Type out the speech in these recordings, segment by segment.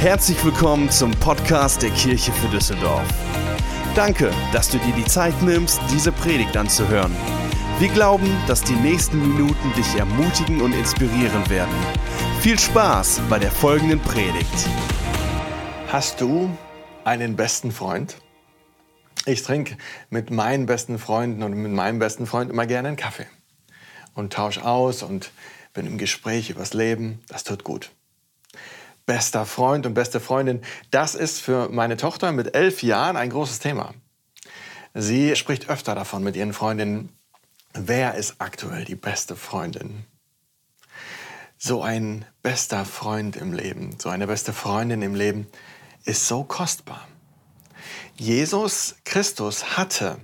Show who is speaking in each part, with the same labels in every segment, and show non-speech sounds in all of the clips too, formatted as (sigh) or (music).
Speaker 1: Herzlich willkommen zum Podcast der Kirche für Düsseldorf. Danke, dass du dir die Zeit nimmst, diese Predigt anzuhören. Wir glauben, dass die nächsten Minuten dich ermutigen und inspirieren werden. Viel Spaß bei der folgenden Predigt.
Speaker 2: Hast du einen besten Freund? Ich trinke mit meinen besten Freunden und mit meinem besten Freund immer gerne einen Kaffee und tausche aus und bin im Gespräch übers Leben. Das tut gut. Bester Freund und beste Freundin, das ist für meine Tochter mit elf Jahren ein großes Thema. Sie spricht öfter davon mit ihren Freundinnen, wer ist aktuell die beste Freundin? So ein bester Freund im Leben, so eine beste Freundin im Leben ist so kostbar. Jesus Christus hatte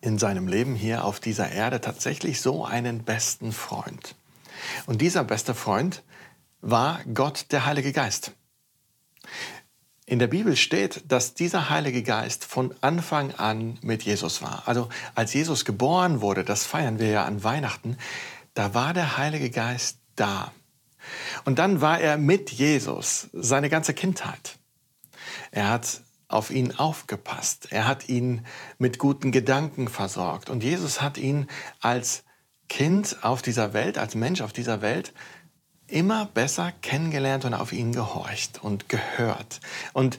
Speaker 2: in seinem Leben hier auf dieser Erde tatsächlich so einen besten Freund. Und dieser beste Freund war Gott der Heilige Geist. In der Bibel steht, dass dieser Heilige Geist von Anfang an mit Jesus war. Also als Jesus geboren wurde, das feiern wir ja an Weihnachten, da war der Heilige Geist da. Und dann war er mit Jesus seine ganze Kindheit. Er hat auf ihn aufgepasst. Er hat ihn mit guten Gedanken versorgt. Und Jesus hat ihn als Kind auf dieser Welt, als Mensch auf dieser Welt, immer besser kennengelernt und auf ihn gehorcht und gehört. Und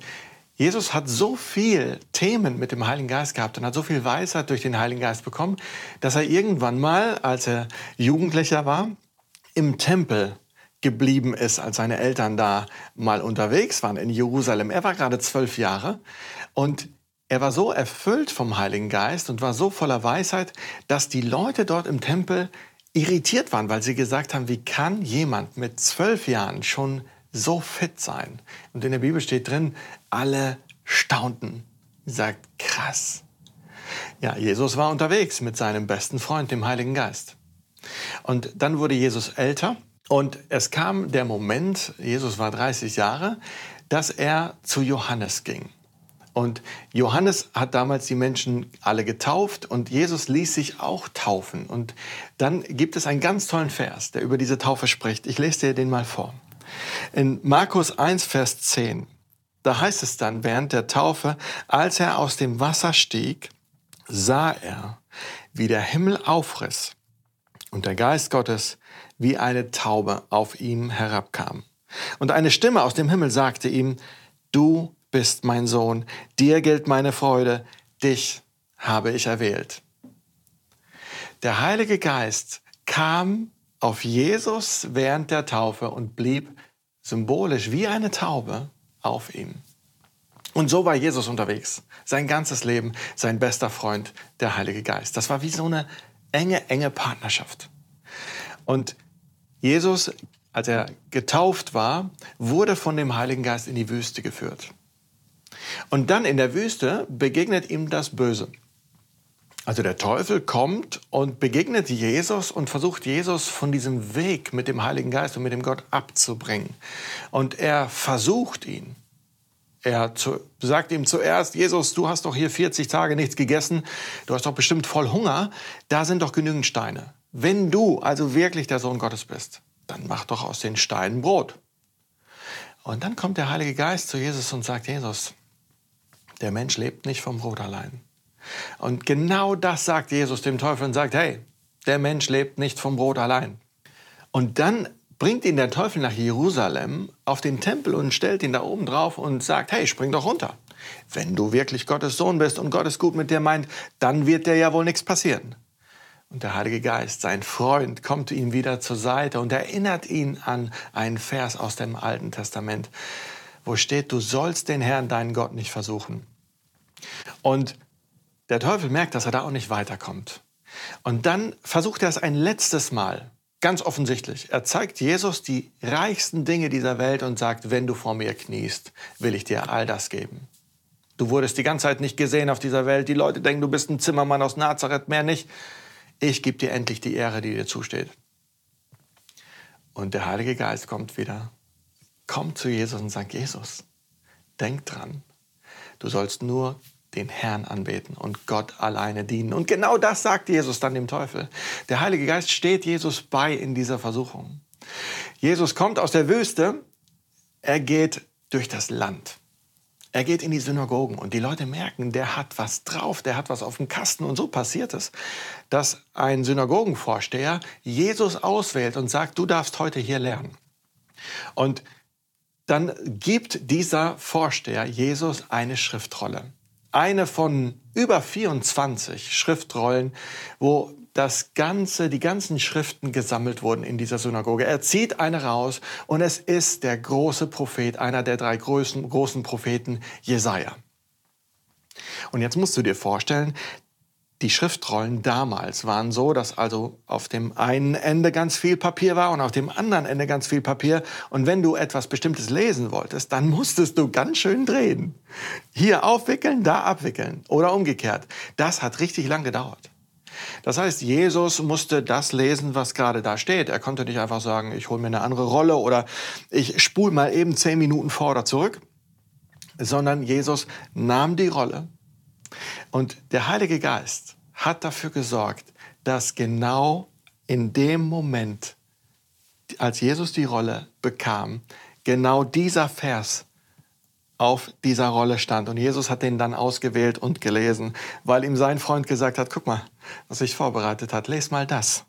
Speaker 2: Jesus hat so viel Themen mit dem Heiligen Geist gehabt und hat so viel Weisheit durch den Heiligen Geist bekommen, dass er irgendwann mal, als er Jugendlicher war, im Tempel geblieben ist, als seine Eltern da mal unterwegs waren in Jerusalem. Er war gerade zwölf Jahre und er war so erfüllt vom Heiligen Geist und war so voller Weisheit, dass die Leute dort im Tempel irritiert waren, weil sie gesagt haben, wie kann jemand mit zwölf Jahren schon so fit sein? Und in der Bibel steht drin, alle staunten. Sagt, krass. Ja, Jesus war unterwegs mit seinem besten Freund, dem Heiligen Geist. Und dann wurde Jesus älter und es kam der Moment, Jesus war 30 Jahre, dass er zu Johannes ging. Und Johannes hat damals die Menschen alle getauft und Jesus ließ sich auch taufen. Und dann gibt es einen ganz tollen Vers, der über diese Taufe spricht. Ich lese dir den mal vor. In Markus 1, Vers 10, da heißt es dann während der Taufe, als er aus dem Wasser stieg, sah er, wie der Himmel aufriss und der Geist Gottes wie eine Taube auf ihm herabkam. Und eine Stimme aus dem Himmel sagte ihm, du bist mein Sohn, dir gilt meine Freude, dich habe ich erwählt. Der Heilige Geist kam auf Jesus während der Taufe und blieb symbolisch wie eine Taube auf ihm. Und so war Jesus unterwegs. Sein ganzes Leben, sein bester Freund, der Heilige Geist. Das war wie so eine enge, enge Partnerschaft. Und Jesus, als er getauft war, wurde von dem Heiligen Geist in die Wüste geführt. Und dann in der Wüste begegnet ihm das Böse. Also der Teufel kommt und begegnet Jesus und versucht Jesus von diesem Weg mit dem Heiligen Geist und mit dem Gott abzubringen. Und er versucht ihn. Er zu, sagt ihm zuerst, Jesus, du hast doch hier 40 Tage nichts gegessen, du hast doch bestimmt voll Hunger, da sind doch genügend Steine. Wenn du also wirklich der Sohn Gottes bist, dann mach doch aus den Steinen Brot. Und dann kommt der Heilige Geist zu Jesus und sagt, Jesus, der Mensch lebt nicht vom Brot allein. Und genau das sagt Jesus dem Teufel und sagt, hey, der Mensch lebt nicht vom Brot allein. Und dann bringt ihn der Teufel nach Jerusalem auf den Tempel und stellt ihn da oben drauf und sagt, hey, spring doch runter. Wenn du wirklich Gottes Sohn bist und Gott es gut mit dir meint, dann wird dir ja wohl nichts passieren. Und der Heilige Geist, sein Freund, kommt ihm wieder zur Seite und erinnert ihn an einen Vers aus dem Alten Testament, wo steht, du sollst den Herrn, deinen Gott, nicht versuchen. Und der Teufel merkt, dass er da auch nicht weiterkommt. Und dann versucht er es ein letztes Mal, ganz offensichtlich. Er zeigt Jesus die reichsten Dinge dieser Welt und sagt, wenn du vor mir kniest, will ich dir all das geben. Du wurdest die ganze Zeit nicht gesehen auf dieser Welt. Die Leute denken, du bist ein Zimmermann aus Nazareth, mehr nicht ich gebe dir endlich die Ehre, die dir zusteht. Und der Heilige Geist kommt wieder, kommt zu Jesus und sagt, Jesus, denk dran, du sollst nur den Herrn anbeten und Gott alleine dienen. Und genau das sagt Jesus dann dem Teufel. Der Heilige Geist steht Jesus bei in dieser Versuchung. Jesus kommt aus der Wüste, er geht durch das Land. Er geht in die Synagogen und die Leute merken, der hat was drauf, der hat was auf dem Kasten. Und so passiert es, dass ein Synagogenvorsteher Jesus auswählt und sagt, du darfst heute hier lernen. Und dann gibt dieser Vorsteher Jesus eine Schriftrolle. Eine von über 24 Schriftrollen, wo das ganze, die ganzen Schriften gesammelt wurden in dieser Synagoge. Er zieht eine raus und es ist der große Prophet, einer der drei großen, großen Propheten, Jesaja. Und jetzt musst du dir vorstellen, die Schriftrollen damals waren so, dass also auf dem einen Ende ganz viel Papier war und auf dem anderen Ende ganz viel Papier. Und wenn du etwas Bestimmtes lesen wolltest, dann musstest du ganz schön drehen. Hier aufwickeln, da abwickeln oder umgekehrt. Das hat richtig lang gedauert. Das heißt, Jesus musste das lesen, was gerade da steht. Er konnte nicht einfach sagen, ich hole mir eine andere Rolle oder ich spule mal eben zehn Minuten vor oder zurück, sondern Jesus nahm die Rolle und der Heilige Geist hat dafür gesorgt, dass genau in dem Moment, als Jesus die Rolle bekam, genau dieser Vers auf dieser Rolle stand. Und Jesus hat den dann ausgewählt und gelesen, weil ihm sein Freund gesagt hat, guck mal, was sich vorbereitet hat, les mal das.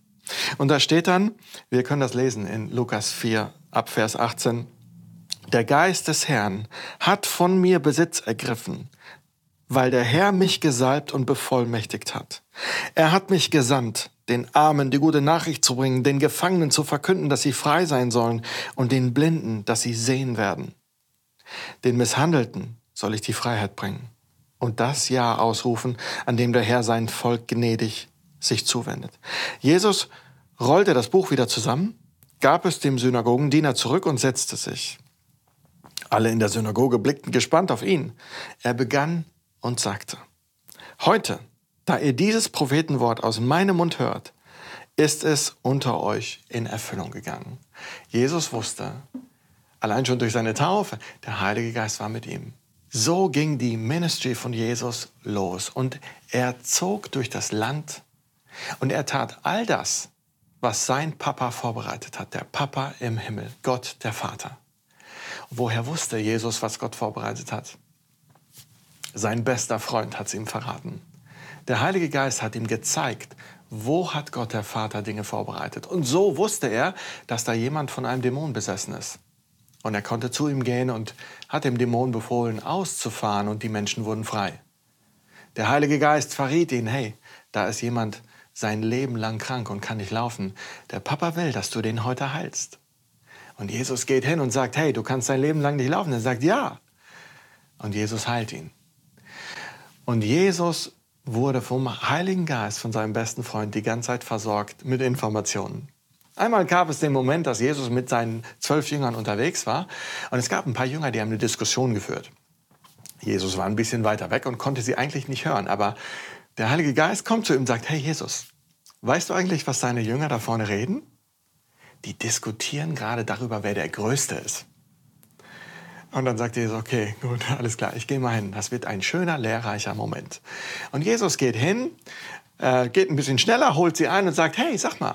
Speaker 2: Und da steht dann, wir können das lesen in Lukas 4 ab Vers 18, der Geist des Herrn hat von mir Besitz ergriffen, weil der Herr mich gesalbt und bevollmächtigt hat. Er hat mich gesandt, den Armen die gute Nachricht zu bringen, den Gefangenen zu verkünden, dass sie frei sein sollen und den Blinden, dass sie sehen werden den Misshandelten soll ich die Freiheit bringen und das Jahr ausrufen, an dem der Herr sein Volk gnädig sich zuwendet. Jesus rollte das Buch wieder zusammen, gab es dem Synagogendiener zurück und setzte sich. Alle in der Synagoge blickten gespannt auf ihn. Er begann und sagte, Heute, da ihr dieses Prophetenwort aus meinem Mund hört, ist es unter euch in Erfüllung gegangen. Jesus wusste, Allein schon durch seine Taufe. Der Heilige Geist war mit ihm. So ging die Ministry von Jesus los und er zog durch das Land und er tat all das, was sein Papa vorbereitet hat, der Papa im Himmel, Gott der Vater. woher wusste Jesus, was Gott vorbereitet hat? Sein bester Freund hat es ihm verraten. Der Heilige Geist hat ihm gezeigt, wo hat Gott der Vater Dinge vorbereitet. Und so wusste er, dass da jemand von einem Dämon besessen ist. Und er konnte zu ihm gehen und hat dem Dämon befohlen, auszufahren und die Menschen wurden frei. Der Heilige Geist verriet ihn, hey, da ist jemand sein Leben lang krank und kann nicht laufen. Der Papa will, dass du den heute heilst. Und Jesus geht hin und sagt, hey, du kannst dein Leben lang nicht laufen. Er sagt, ja. Und Jesus heilt ihn. Und Jesus wurde vom Heiligen Geist, von seinem besten Freund, die ganze Zeit versorgt mit Informationen. Einmal gab es den Moment, dass Jesus mit seinen zwölf Jüngern unterwegs war und es gab ein paar Jünger, die haben eine Diskussion geführt. Jesus war ein bisschen weiter weg und konnte sie eigentlich nicht hören, aber der Heilige Geist kommt zu ihm und sagt, hey Jesus, weißt du eigentlich, was deine Jünger da vorne reden? Die diskutieren gerade darüber, wer der Größte ist. Und dann sagt Jesus, okay, gut, (laughs) alles klar, ich gehe mal hin. Das wird ein schöner, lehrreicher Moment. Und Jesus geht hin, äh, geht ein bisschen schneller, holt sie ein und sagt, hey, sag mal,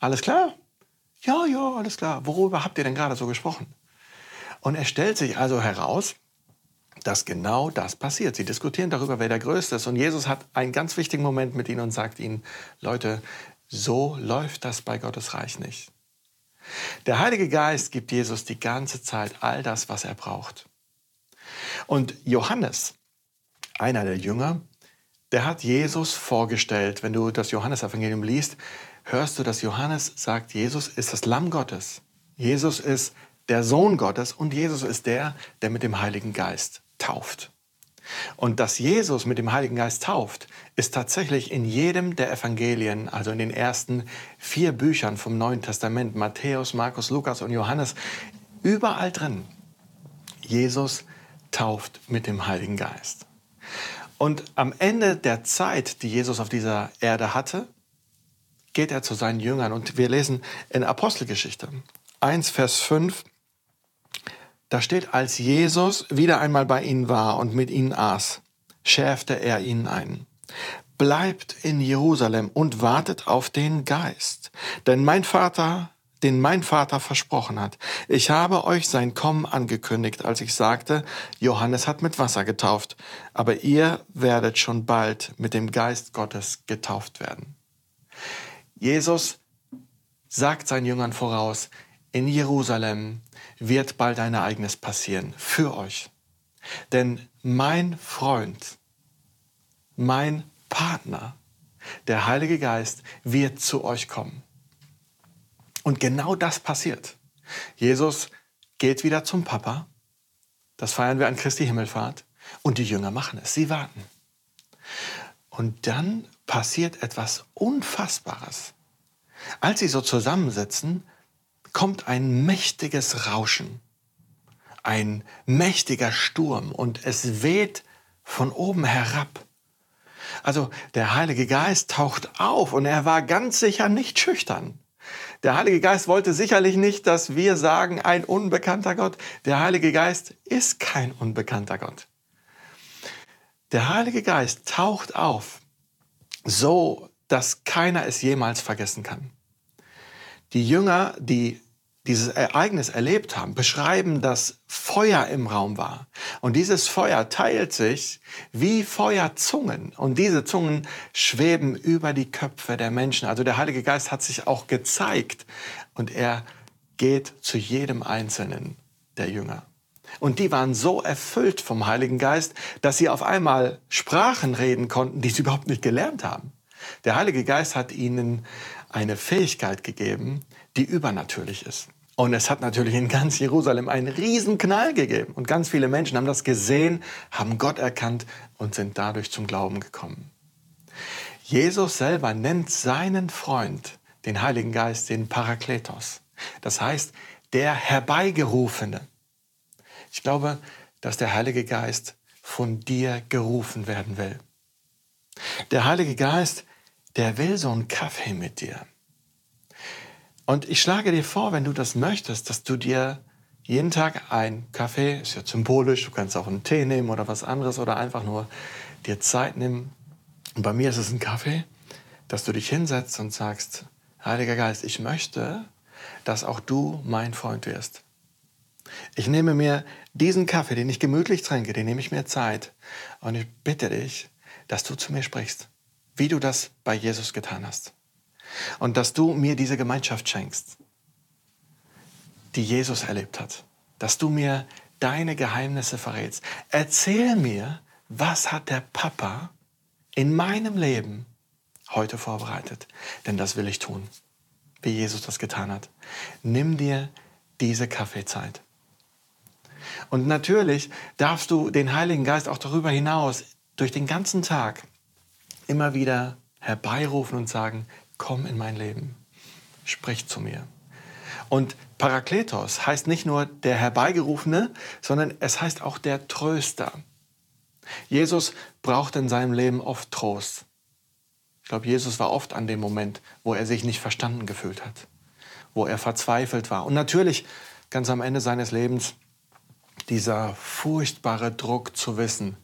Speaker 2: alles klar? Ja, ja, alles klar. Worüber habt ihr denn gerade so gesprochen? Und es stellt sich also heraus, dass genau das passiert. Sie diskutieren darüber, wer der Größte ist. Und Jesus hat einen ganz wichtigen Moment mit ihnen und sagt ihnen, Leute, so läuft das bei Gottes Reich nicht. Der Heilige Geist gibt Jesus die ganze Zeit all das, was er braucht. Und Johannes, einer der Jünger, der hat Jesus vorgestellt, wenn du das Johannesevangelium liest, hörst du, dass Johannes sagt, Jesus ist das Lamm Gottes. Jesus ist der Sohn Gottes und Jesus ist der, der mit dem Heiligen Geist tauft. Und dass Jesus mit dem Heiligen Geist tauft, ist tatsächlich in jedem der Evangelien, also in den ersten vier Büchern vom Neuen Testament, Matthäus, Markus, Lukas und Johannes, überall drin. Jesus tauft mit dem Heiligen Geist. Und am Ende der Zeit, die Jesus auf dieser Erde hatte, geht er zu seinen Jüngern. Und wir lesen in Apostelgeschichte 1, Vers 5, da steht, als Jesus wieder einmal bei ihnen war und mit ihnen aß, schärfte er ihnen ein. Bleibt in Jerusalem und wartet auf den Geist. Denn mein Vater, den mein Vater versprochen hat. Ich habe euch sein Kommen angekündigt, als ich sagte, Johannes hat mit Wasser getauft, aber ihr werdet schon bald mit dem Geist Gottes getauft werden. Jesus sagt seinen Jüngern voraus, in Jerusalem wird bald ein Ereignis passieren für euch. Denn mein Freund, mein Partner, der Heilige Geist wird zu euch kommen. Und genau das passiert. Jesus geht wieder zum Papa. Das feiern wir an Christi Himmelfahrt. Und die Jünger machen es. Sie warten. Und dann passiert etwas Unfassbares. Als sie so zusammensitzen, kommt ein mächtiges Rauschen, ein mächtiger Sturm und es weht von oben herab. Also der Heilige Geist taucht auf und er war ganz sicher nicht schüchtern. Der Heilige Geist wollte sicherlich nicht, dass wir sagen, ein unbekannter Gott. Der Heilige Geist ist kein unbekannter Gott. Der Heilige Geist taucht auf, so dass keiner es jemals vergessen kann. Die Jünger, die dieses Ereignis erlebt haben, beschreiben, dass Feuer im Raum war. Und dieses Feuer teilt sich wie Feuerzungen. Und diese Zungen schweben über die Köpfe der Menschen. Also der Heilige Geist hat sich auch gezeigt. Und er geht zu jedem Einzelnen der Jünger. Und die waren so erfüllt vom Heiligen Geist, dass sie auf einmal Sprachen reden konnten, die sie überhaupt nicht gelernt haben. Der Heilige Geist hat ihnen eine Fähigkeit gegeben, die übernatürlich ist. Und es hat natürlich in ganz Jerusalem einen riesen Knall gegeben. Und ganz viele Menschen haben das gesehen, haben Gott erkannt und sind dadurch zum Glauben gekommen. Jesus selber nennt seinen Freund, den Heiligen Geist, den Parakletos. Das heißt, der Herbeigerufene. Ich glaube, dass der Heilige Geist von dir gerufen werden will. Der Heilige Geist, der will so einen Kaffee mit dir. Und ich schlage dir vor, wenn du das möchtest, dass du dir jeden Tag einen Kaffee, ist ja symbolisch, du kannst auch einen Tee nehmen oder was anderes oder einfach nur dir Zeit nehmen. Und bei mir ist es ein Kaffee, dass du dich hinsetzt und sagst, Heiliger Geist, ich möchte, dass auch du mein Freund wirst. Ich nehme mir diesen Kaffee, den ich gemütlich trinke, den nehme ich mir Zeit und ich bitte dich, dass du zu mir sprichst, wie du das bei Jesus getan hast. Und dass du mir diese Gemeinschaft schenkst, die Jesus erlebt hat. Dass du mir deine Geheimnisse verrätst. Erzähl mir, was hat der Papa in meinem Leben heute vorbereitet. Denn das will ich tun, wie Jesus das getan hat. Nimm dir diese Kaffeezeit. Und natürlich darfst du den Heiligen Geist auch darüber hinaus durch den ganzen Tag immer wieder herbeirufen und sagen, komm in mein Leben, sprich zu mir. Und Parakletos heißt nicht nur der Herbeigerufene, sondern es heißt auch der Tröster. Jesus braucht in seinem Leben oft Trost. Ich glaube, Jesus war oft an dem Moment, wo er sich nicht verstanden gefühlt hat, wo er verzweifelt war. Und natürlich ganz am Ende seines Lebens dieser furchtbare Druck zu wissen,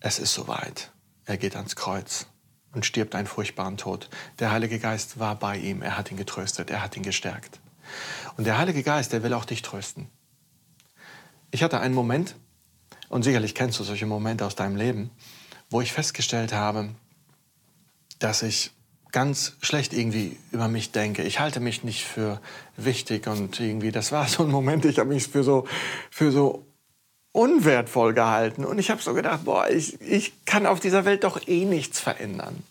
Speaker 2: es ist soweit, er geht ans Kreuz und stirbt einen furchtbaren Tod. Der Heilige Geist war bei ihm, er hat ihn getröstet, er hat ihn gestärkt. Und der Heilige Geist, der will auch dich trösten. Ich hatte einen Moment, und sicherlich kennst du solche Momente aus deinem Leben, wo ich festgestellt habe, dass ich ganz schlecht irgendwie über mich denke. Ich halte mich nicht für wichtig und irgendwie, das war so ein Moment, ich habe mich für so, für so unwertvoll gehalten. Und ich habe so gedacht, boah, ich, ich kann auf dieser Welt doch eh nichts verändern.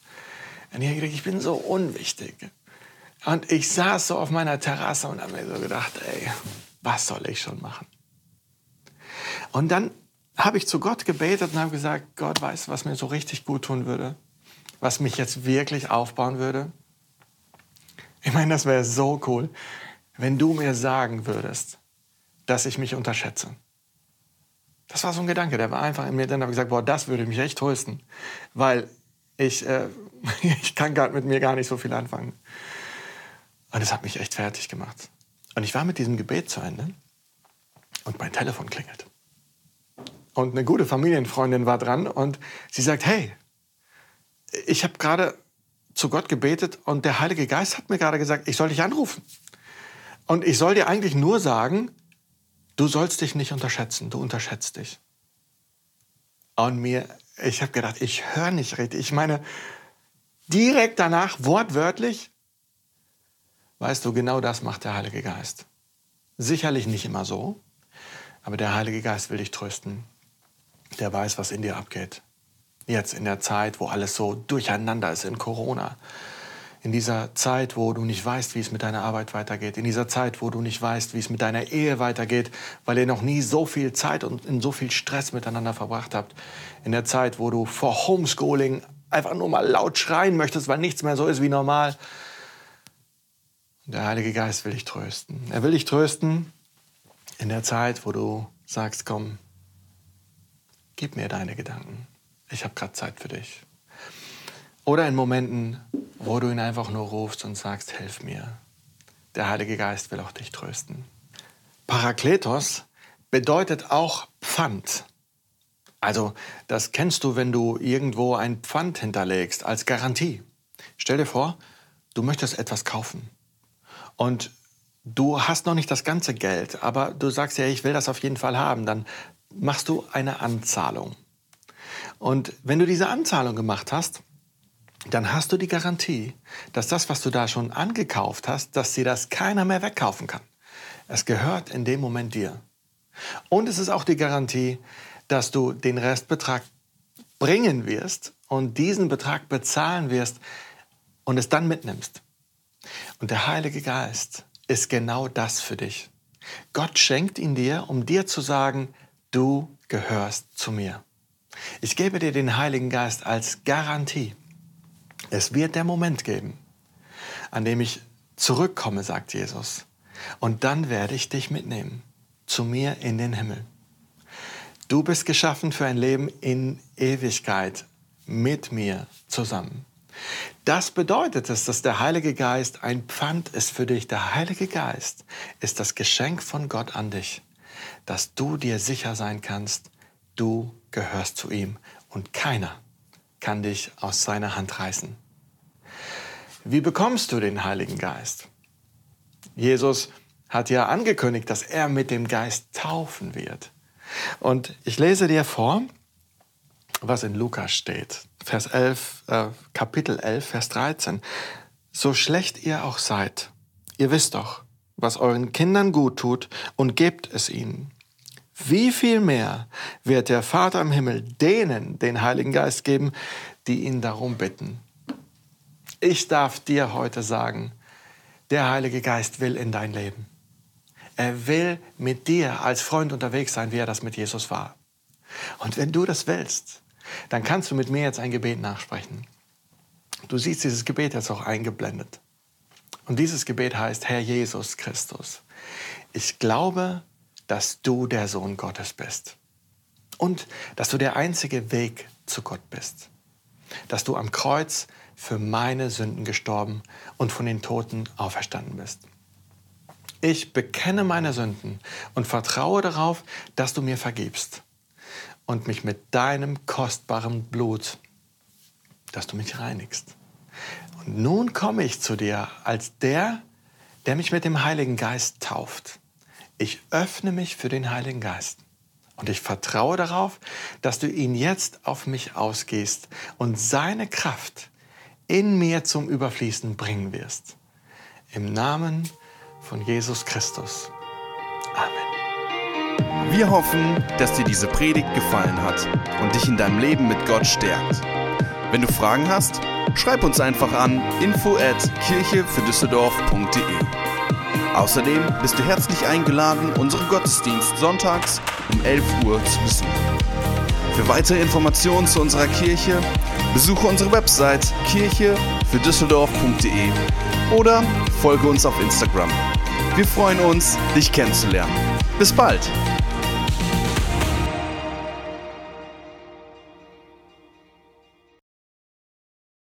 Speaker 2: Und ich habe gedacht, ich bin so unwichtig. Und ich saß so auf meiner Terrasse und habe mir so gedacht, ey, was soll ich schon machen? Und dann habe ich zu Gott gebetet und habe gesagt, Gott weiß, was mir so richtig gut tun würde, was mich jetzt wirklich aufbauen würde. Ich meine, das wäre so cool, wenn du mir sagen würdest, dass ich mich unterschätze. Das war so ein Gedanke, der war einfach in mir. Dann habe ich gesagt, boah, das würde mich echt trösten, weil ich, äh, (laughs) ich kann gerade mit mir gar nicht so viel anfangen. Und es hat mich echt fertig gemacht. Und ich war mit diesem Gebet zu Ende und mein Telefon klingelt. Und eine gute Familienfreundin war dran und sie sagt, hey, ich habe gerade zu Gott gebetet und der Heilige Geist hat mir gerade gesagt, ich soll dich anrufen. Und ich soll dir eigentlich nur sagen, du sollst dich nicht unterschätzen, du unterschätzt dich. Und mir, ich habe gedacht, ich höre nicht richtig. Ich meine, direkt danach, wortwörtlich, weißt du, genau das macht der Heilige Geist. Sicherlich nicht immer so, aber der Heilige Geist will dich trösten. Der weiß, was in dir abgeht. Jetzt in der Zeit, wo alles so durcheinander ist in Corona. In dieser Zeit, wo du nicht weißt, wie es mit deiner Arbeit weitergeht. In dieser Zeit, wo du nicht weißt, wie es mit deiner Ehe weitergeht, weil ihr noch nie so viel Zeit und in so viel Stress miteinander verbracht habt. In der Zeit, wo du vor Homeschooling einfach nur mal laut schreien möchtest, weil nichts mehr so ist wie normal. Der Heilige Geist will dich trösten. Er will dich trösten in der Zeit, wo du sagst, komm, gib mir deine Gedanken. Ich habe gerade Zeit für dich. Oder in Momenten, wo du ihn einfach nur rufst und sagst, hilf mir. Der Heilige Geist will auch dich trösten. Parakletos bedeutet auch Pfand. Also das kennst du, wenn du irgendwo ein Pfand hinterlegst als Garantie. Stell dir vor, du möchtest etwas kaufen und du hast noch nicht das ganze Geld, aber du sagst ja, ich will das auf jeden Fall haben, dann machst du eine Anzahlung. Und wenn du diese Anzahlung gemacht hast, dann hast du die Garantie, dass das, was du da schon angekauft hast, dass dir das keiner mehr wegkaufen kann. Es gehört in dem Moment dir. Und es ist auch die Garantie, dass du den Restbetrag bringen wirst und diesen Betrag bezahlen wirst und es dann mitnimmst. Und der Heilige Geist ist genau das für dich. Gott schenkt ihn dir, um dir zu sagen, du gehörst zu mir. Ich gebe dir den Heiligen Geist als Garantie. Es wird der Moment geben, an dem ich zurückkomme, sagt Jesus. Und dann werde ich dich mitnehmen zu mir in den Himmel. Du bist geschaffen für ein Leben in Ewigkeit mit mir zusammen. Das bedeutet es, dass der Heilige Geist ein Pfand ist für dich. Der Heilige Geist ist das Geschenk von Gott an dich, dass du dir sicher sein kannst, du gehörst zu ihm und keiner kann dich aus seiner Hand reißen. Wie bekommst du den Heiligen Geist? Jesus hat ja angekündigt, dass er mit dem Geist taufen wird. Und ich lese dir vor, was in Lukas steht. Vers 11, äh, Kapitel 11, Vers 13. So schlecht ihr auch seid, ihr wisst doch, was euren Kindern gut tut und gebt es ihnen. Wie viel mehr wird der Vater im Himmel denen den Heiligen Geist geben, die ihn darum bitten? Ich darf dir heute sagen, der Heilige Geist will in dein Leben. Er will mit dir als Freund unterwegs sein, wie er das mit Jesus war. Und wenn du das willst, dann kannst du mit mir jetzt ein Gebet nachsprechen. Du siehst dieses Gebet jetzt auch eingeblendet. Und dieses Gebet heißt, Herr Jesus Christus, ich glaube, dass du der Sohn Gottes bist. Und dass du der einzige Weg zu Gott bist. Dass du am Kreuz für meine Sünden gestorben und von den Toten auferstanden bist. Ich bekenne meine Sünden und vertraue darauf, dass du mir vergibst und mich mit deinem kostbaren Blut, dass du mich reinigst. Und nun komme ich zu dir als der, der mich mit dem Heiligen Geist tauft. Ich öffne mich für den Heiligen Geist. Und ich vertraue darauf, dass du ihn jetzt auf mich ausgehst und seine Kraft in mir zum Überfließen bringen wirst. Im Namen von Jesus Christus. Amen.
Speaker 1: Wir hoffen, dass dir diese Predigt gefallen hat und dich in deinem Leben mit Gott stärkt. Wenn du Fragen hast, schreib uns einfach an info at kirchefürdüsseldorf.de. Außerdem bist du herzlich eingeladen, unseren Gottesdienst sonntags um 11 Uhr zu besuchen. Für weitere Informationen zu unserer Kirche besuche unsere Website kirchefürdüsseldorf.de oder folge uns auf Instagram. Wir freuen uns, dich kennenzulernen. Bis bald!